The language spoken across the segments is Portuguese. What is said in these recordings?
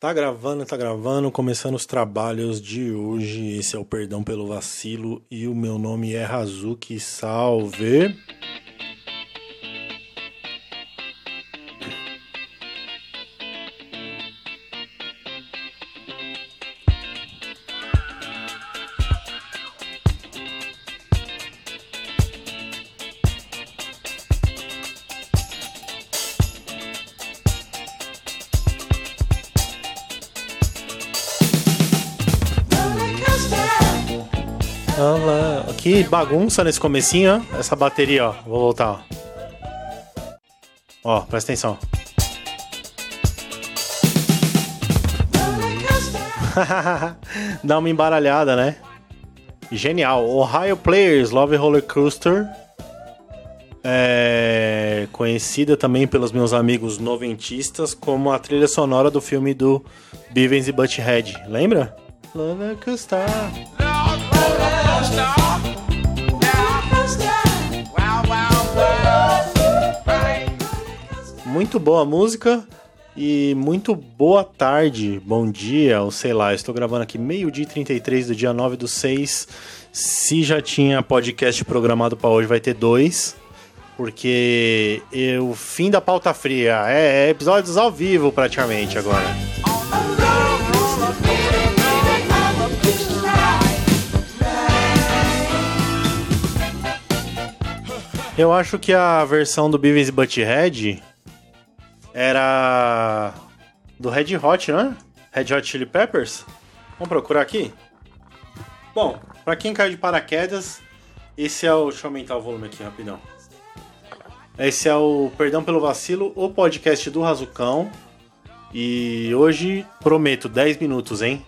Tá gravando, tá gravando, começando os trabalhos de hoje. Esse é o Perdão pelo Vacilo e o meu nome é Razuki. Salve! Olha lá, que bagunça nesse comecinho, ó. Essa bateria, ó. Vou voltar, ó. Ó, presta atenção. Dá uma embaralhada, né? Genial. Ohio Players, Love Roller Coaster. É conhecida também pelos meus amigos noventistas como a trilha sonora do filme do Beavis e Butthead. Lembra? Roller Coaster. Muito boa música e muito boa tarde, bom dia, ou sei lá, estou gravando aqui meio-dia e 33 do dia 9 do 6. Se já tinha podcast programado para hoje, vai ter dois. Porque o fim da pauta fria é, é episódios ao vivo praticamente agora. Eu acho que a versão do Beavis Butthead era do Red Hot, né? Red Hot Chili Peppers. Vamos procurar aqui? Bom, pra quem caiu de paraquedas, esse é o... Deixa eu aumentar o volume aqui rapidão. Esse é o Perdão pelo Vacilo, o podcast do Razucão. E hoje prometo 10 minutos, hein?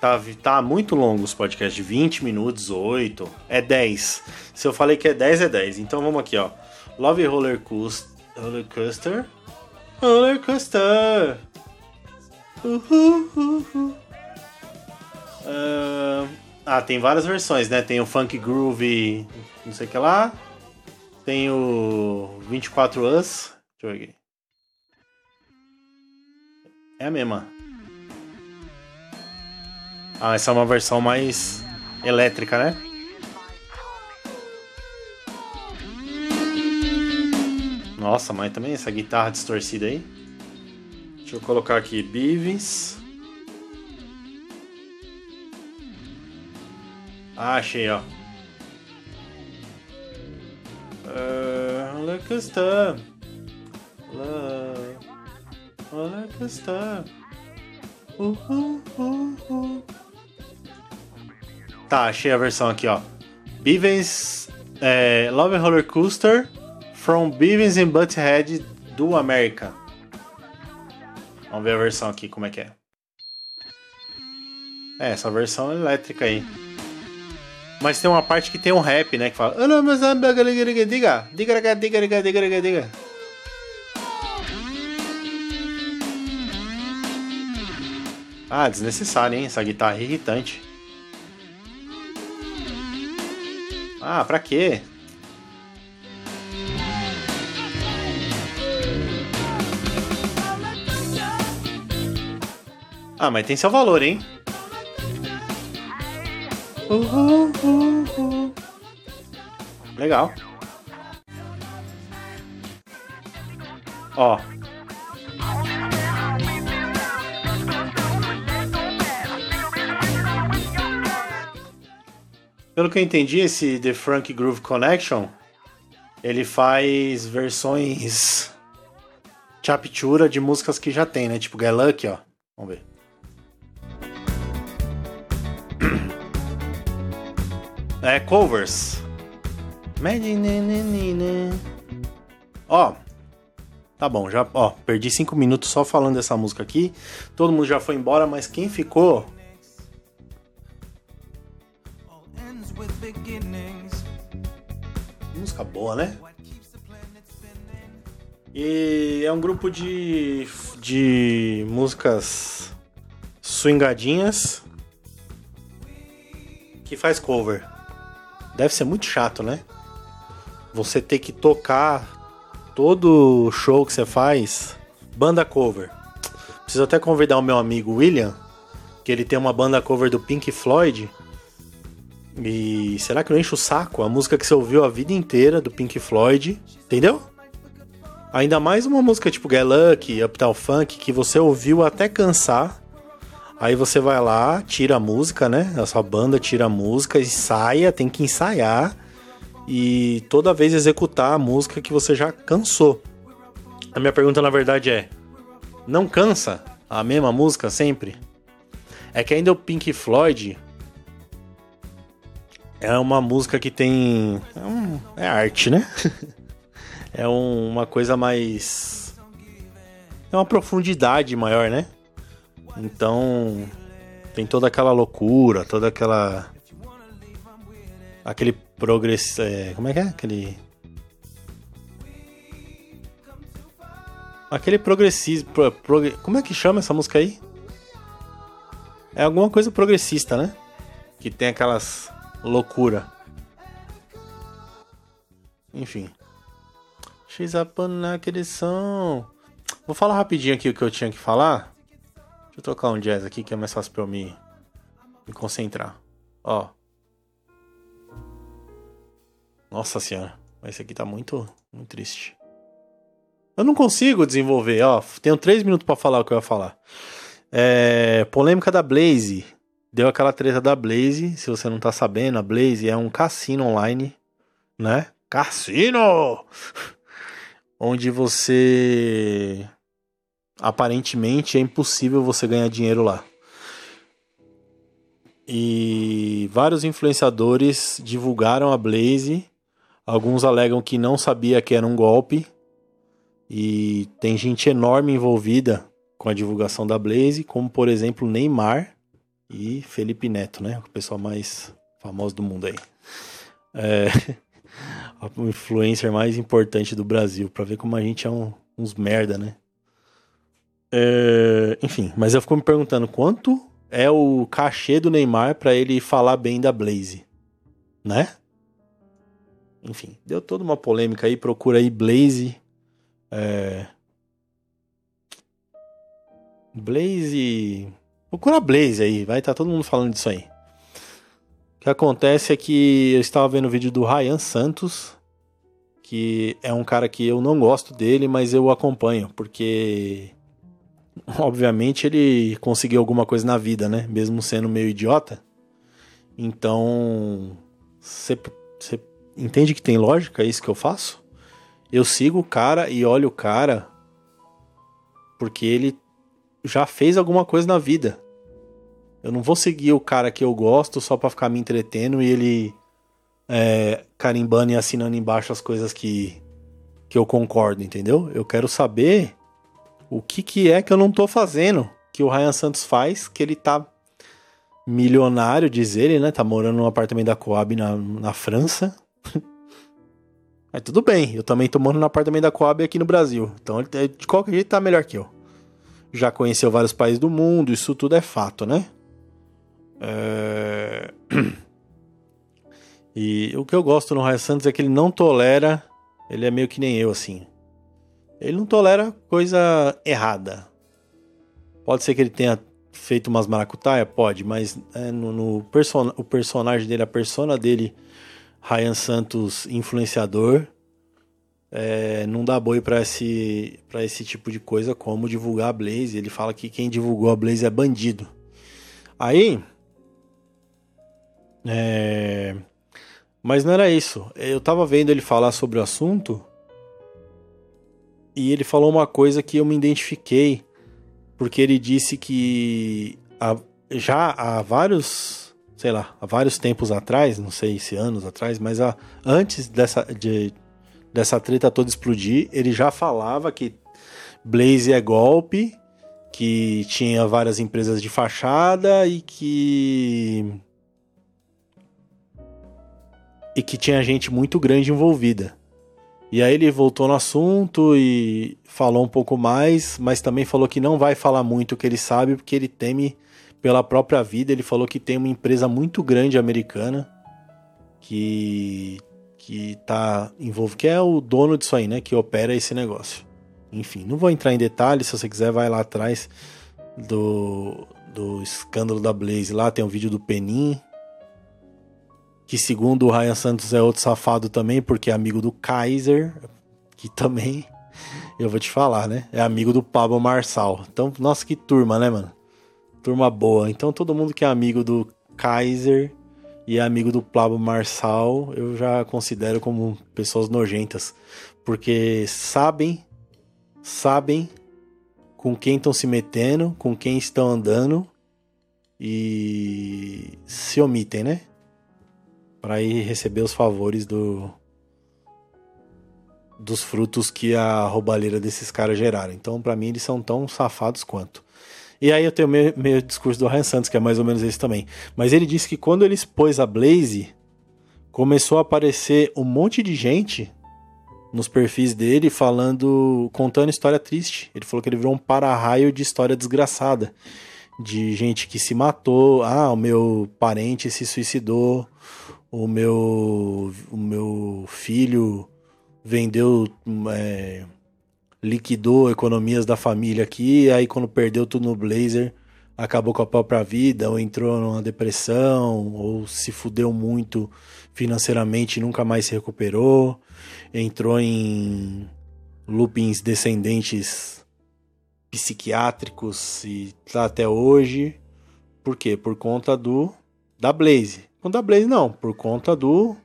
Tá, tá muito longo os podcasts, de 20 minutos, 8, é 10. Se eu falei que é 10, é 10. Então vamos aqui, ó. Love Roller Coaster. Roller Coaster. Roller Coaster. Uh, ah, tem várias versões, né? Tem o Funk Groove, não sei o que lá. Tem o 24 Us. Deixa eu ver aqui. É a mesma. Ah, essa é uma versão mais elétrica, né? Nossa, mas também essa guitarra distorcida aí. Deixa eu colocar aqui Beavis. Ah, achei, ó. Uh, olha que está. Olha que está. Uhul, uhul. Tá, achei a versão aqui, ó. Beavis é, Love Roller Coaster from Beavis and Butthead do América. Vamos ver a versão aqui, como é que é. É, essa versão elétrica aí. Mas tem uma parte que tem um rap, né? Que fala. Diga, diga, diga, diga, diga, diga. Ah, desnecessário, hein? Essa guitarra é irritante. Ah, pra quê? Ah, mas tem seu valor, hein? Uhul, uhul. Legal. Ó. Pelo que eu entendi, esse The Frank Groove Connection, ele faz versões chaptura de músicas que já tem, né? Tipo Get Lucky, ó. Vamos ver. É, covers. Ó, tá bom, já, ó, perdi cinco minutos só falando dessa música aqui. Todo mundo já foi embora, mas quem ficou Música boa, né? E é um grupo de, de músicas swingadinhas que faz cover. Deve ser muito chato, né? Você ter que tocar todo show que você faz, banda cover. Preciso até convidar o meu amigo William, que ele tem uma banda cover do Pink Floyd. E será que eu encho o saco? A música que você ouviu a vida inteira do Pink Floyd, entendeu? Ainda mais uma música tipo Get Lucky, Uptown Funk, que você ouviu até cansar. Aí você vai lá, tira a música, né? A sua banda tira a música, ensaia, tem que ensaiar. E toda vez executar a música que você já cansou. A minha pergunta, na verdade, é: Não cansa a mesma música sempre? É que ainda o Pink Floyd é uma música que tem. É, um, é arte, né? é um, uma coisa mais. É uma profundidade maior, né? Então. Tem toda aquela loucura, toda aquela. Aquele progresso. É, como é que é? Aquele. Aquele progressismo. Pro, como é que chama essa música aí? É alguma coisa progressista, né? Que tem aquelas loucura. Enfim. X up naquele som. Vou falar rapidinho aqui o que eu tinha que falar. Deixa eu tocar um jazz aqui que é mais fácil pra eu me, me concentrar. Ó. Nossa senhora. Esse aqui tá muito, muito triste. Eu não consigo desenvolver, ó. Tenho três minutos para falar o que eu ia falar. É, polêmica da Blaze. Deu aquela treta da Blaze. Se você não tá sabendo, a Blaze é um cassino online, né? Cassino! Onde você. Aparentemente é impossível você ganhar dinheiro lá. E vários influenciadores divulgaram a Blaze. Alguns alegam que não sabia que era um golpe. E tem gente enorme envolvida com a divulgação da Blaze, como por exemplo Neymar e Felipe Neto, né? O pessoal mais famoso do mundo aí. É, o influencer mais importante do Brasil, para ver como a gente é um, uns merda, né? É, enfim, mas eu fico me perguntando quanto é o cachê do Neymar para ele falar bem da Blaze, né? Enfim, deu toda uma polêmica aí, procura aí Blaze. É, Blaze. Procura Blaze aí, vai estar tá todo mundo falando disso aí. O que acontece é que eu estava vendo o vídeo do Ryan Santos, que é um cara que eu não gosto dele, mas eu acompanho, porque obviamente ele conseguiu alguma coisa na vida, né? Mesmo sendo meio idiota. Então, você entende que tem lógica isso que eu faço? Eu sigo o cara e olho o cara porque ele já fez alguma coisa na vida. Eu não vou seguir o cara que eu gosto só para ficar me entretendo e ele é, carimbando e assinando embaixo as coisas que, que eu concordo, entendeu? Eu quero saber o que, que é que eu não tô fazendo, que o Ryan Santos faz, que ele tá milionário, diz ele, né? Tá morando num apartamento da Coab na, na França. Mas tudo bem, eu também tô morando no apartamento da Coab aqui no Brasil. Então, de qualquer jeito, tá melhor que eu já conheceu vários países do mundo, isso tudo é fato, né? É... E o que eu gosto no Ryan Santos é que ele não tolera, ele é meio que nem eu, assim. Ele não tolera coisa errada. Pode ser que ele tenha feito umas maracutaia? Pode, mas é, no, no person o personagem dele, a persona dele, Ryan Santos influenciador, é, não dá boi para esse, pra esse tipo de coisa como divulgar a Blaze. Ele fala que quem divulgou a Blaze é bandido. Aí. É, mas não era isso. Eu tava vendo ele falar sobre o assunto. E ele falou uma coisa que eu me identifiquei. Porque ele disse que há, já há vários, sei lá, há vários tempos atrás, não sei se anos atrás, mas há, antes dessa, de, dessa treta toda explodir, ele já falava que Blaze é golpe, que tinha várias empresas de fachada e que e que tinha gente muito grande envolvida. E aí ele voltou no assunto e falou um pouco mais, mas também falou que não vai falar muito o que ele sabe porque ele teme pela própria vida. Ele falou que tem uma empresa muito grande americana que que tá envolvido, que é o dono disso aí, né, que opera esse negócio. Enfim, não vou entrar em detalhes, se você quiser vai lá atrás, do, do escândalo da Blaze lá, tem um vídeo do Penin. Que segundo o Ryan Santos é outro safado também, porque é amigo do Kaiser, que também, eu vou te falar, né? É amigo do Pablo Marçal. Então, nossa, que turma, né, mano? Turma boa. Então, todo mundo que é amigo do Kaiser e é amigo do Pablo Marçal, eu já considero como pessoas nojentas. Porque sabem, sabem com quem estão se metendo, com quem estão andando e se omitem, né? Para ir receber os favores do dos frutos que a roubalheira desses caras geraram. Então, para mim, eles são tão safados quanto. E aí eu tenho o meu, meu, discurso do Ryan Santos, que é mais ou menos esse também. Mas ele disse que quando ele expôs a Blaze, começou a aparecer um monte de gente nos perfis dele falando, contando história triste. Ele falou que ele virou um para-raio de história desgraçada. De gente que se matou, ah, o meu parente se suicidou, o meu, o meu filho vendeu, é, liquidou economias da família aqui, aí quando perdeu tudo no Blazer, acabou com a própria vida, ou entrou numa depressão, ou se fudeu muito financeiramente e nunca mais se recuperou, entrou em loopings descendentes psiquiátricos e tá até hoje. Por quê? Por conta do da Blaze. Não da Blaze não, por conta do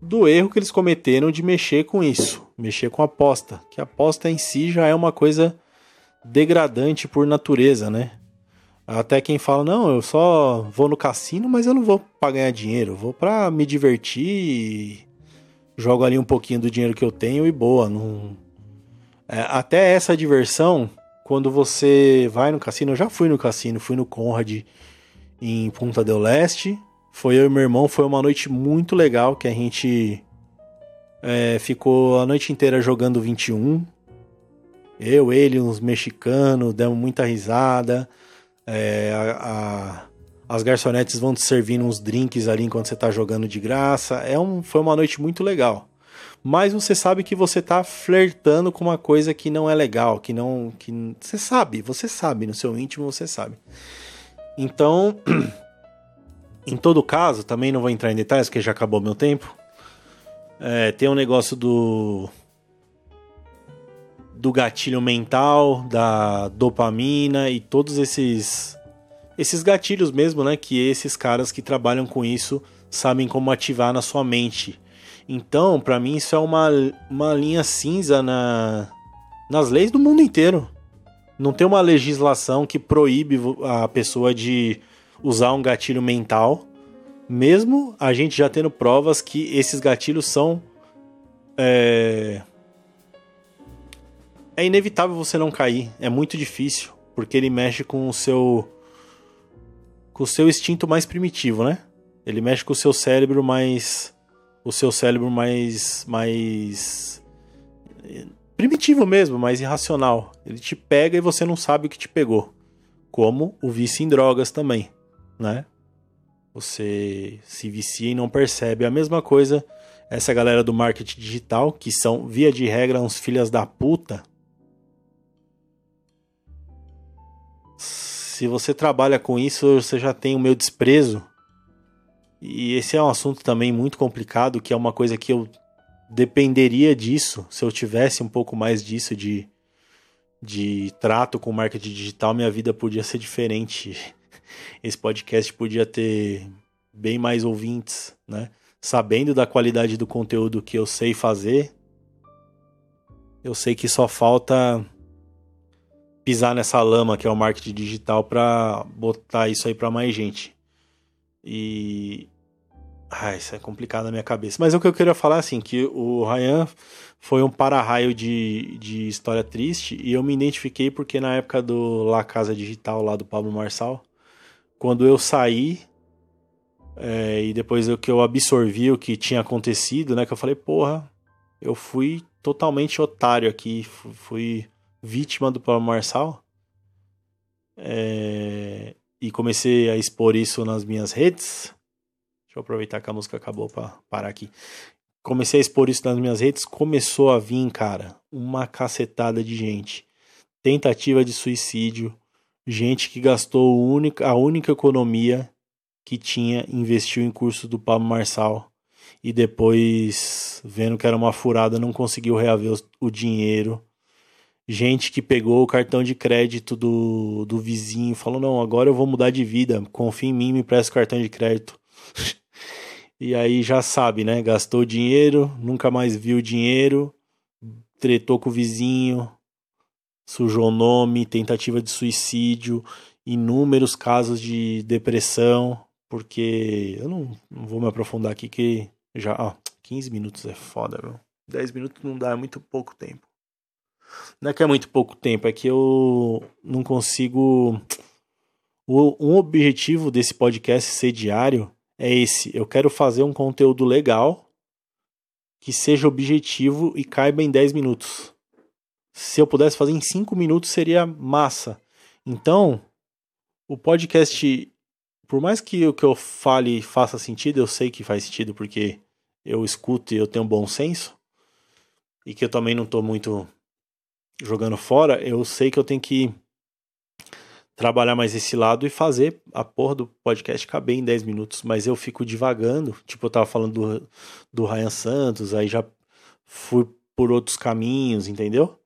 do erro que eles cometeram de mexer com isso, mexer com aposta, que a aposta em si já é uma coisa degradante por natureza, né? Até quem fala, não, eu só vou no cassino, mas eu não vou para ganhar dinheiro, vou para me divertir, jogo ali um pouquinho do dinheiro que eu tenho e boa. Não... É, até essa diversão, quando você vai no cassino, eu já fui no cassino, fui no Conrad em Punta del Leste, foi eu e meu irmão, foi uma noite muito legal que a gente é, ficou a noite inteira jogando 21. Eu, ele, uns mexicanos, demos muita risada. É, a, a, as garçonetes vão te servindo uns drinks ali enquanto você tá jogando de graça. É um, foi uma noite muito legal. Mas você sabe que você tá flertando com uma coisa que não é legal, que não. que Você sabe, você sabe, no seu íntimo você sabe. Então. Em todo caso, também não vou entrar em detalhes porque já acabou meu tempo. É, tem um negócio do do gatilho mental, da dopamina e todos esses esses gatilhos mesmo, né, que esses caras que trabalham com isso sabem como ativar na sua mente. Então, para mim isso é uma, uma linha cinza na nas leis do mundo inteiro. Não tem uma legislação que proíbe a pessoa de usar um gatilho mental, mesmo a gente já tendo provas que esses gatilhos são. É, é inevitável você não cair, é muito difícil, porque ele mexe com o seu. com o seu instinto mais primitivo, né? Ele mexe com o seu cérebro mais. o seu cérebro mais. mais. primitivo mesmo, mais irracional. Ele te pega e você não sabe o que te pegou. Como o vício em drogas também né? Você se vicia e não percebe. A mesma coisa essa galera do marketing digital, que são, via de regra, uns filhas da puta. Se você trabalha com isso, você já tem o meu desprezo. E esse é um assunto também muito complicado, que é uma coisa que eu dependeria disso. Se eu tivesse um pouco mais disso de, de trato com marketing digital, minha vida podia ser diferente esse podcast podia ter bem mais ouvintes, né? Sabendo da qualidade do conteúdo que eu sei fazer, eu sei que só falta pisar nessa lama que é o marketing digital para botar isso aí para mais gente. E ah, isso é complicado na minha cabeça. Mas o que eu queria falar assim, que o Ryan foi um para-raio de, de história triste e eu me identifiquei porque na época do La Casa Digital lá do Pablo Marçal, quando eu saí é, e depois eu, que eu absorvi o que tinha acontecido, né? Que eu falei, porra, eu fui totalmente otário aqui, fui vítima do Paulo Marçal. É, e comecei a expor isso nas minhas redes. Deixa eu aproveitar que a música acabou para parar aqui. Comecei a expor isso nas minhas redes, começou a vir, cara, uma cacetada de gente tentativa de suicídio, gente que gastou a única, economia que tinha, investiu em curso do Pablo Marçal e depois, vendo que era uma furada, não conseguiu reaver o dinheiro. Gente que pegou o cartão de crédito do, do vizinho e falou: Não, agora eu vou mudar de vida, confia em mim, me presta o cartão de crédito. e aí já sabe, né? Gastou dinheiro, nunca mais viu dinheiro, tretou com o vizinho, sujou nome, tentativa de suicídio, inúmeros casos de depressão, porque eu não, não vou me aprofundar aqui que já, ó, 15 minutos é foda, viu? 10 minutos não dá, é muito pouco tempo. Não é que é muito pouco tempo, é que eu não consigo. O, um objetivo desse podcast ser diário é esse. Eu quero fazer um conteúdo legal que seja objetivo e caiba em 10 minutos. Se eu pudesse fazer em 5 minutos seria massa. Então, o podcast, por mais que o que eu fale faça sentido, eu sei que faz sentido porque eu escuto e eu tenho bom senso, e que eu também não estou muito jogando fora, eu sei que eu tenho que trabalhar mais esse lado e fazer a porra do podcast caber em 10 minutos, mas eu fico divagando, tipo eu tava falando do, do Ryan Santos, aí já fui por outros caminhos, entendeu?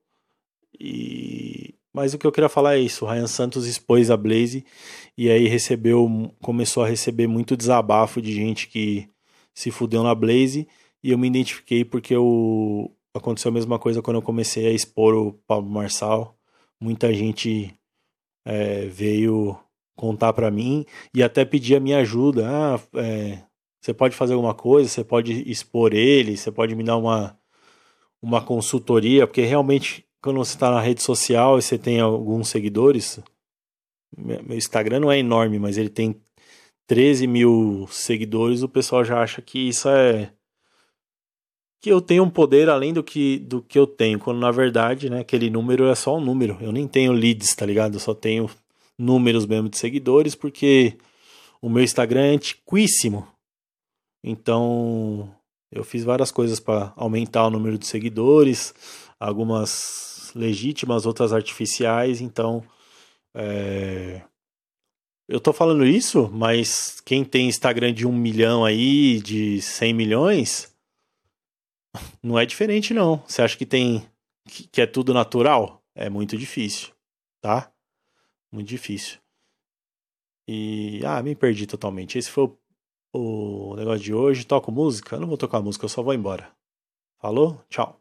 E mas o que eu queria falar é isso, o Ryan Santos expôs a Blaze e aí recebeu começou a receber muito desabafo de gente que se fudeu na Blaze. E eu me identifiquei porque eu, aconteceu a mesma coisa quando eu comecei a expor o Pablo Marçal. Muita gente é, veio contar para mim e até pedir a minha ajuda. Ah, é, você pode fazer alguma coisa, você pode expor ele, você pode me dar uma, uma consultoria, porque realmente quando você está na rede social e você tem alguns seguidores, meu Instagram não é enorme, mas ele tem 13 mil seguidores, o pessoal já acha que isso é. que eu tenho um poder além do que, do que eu tenho, quando na verdade, né, aquele número é só um número. Eu nem tenho leads, tá ligado? Eu só tenho números mesmo de seguidores, porque o meu Instagram é antiquíssimo. Então, eu fiz várias coisas para aumentar o número de seguidores, algumas legítimas, outras artificiais. Então, é, eu tô falando isso, mas quem tem Instagram de um milhão aí, de 100 milhões, não é diferente não. Você acha que tem que é tudo natural? É muito difícil, tá? Muito difícil. E ah, me perdi totalmente. Esse foi o, o negócio de hoje. Toco música? Eu não vou tocar música, eu só vou embora. Falou? Tchau.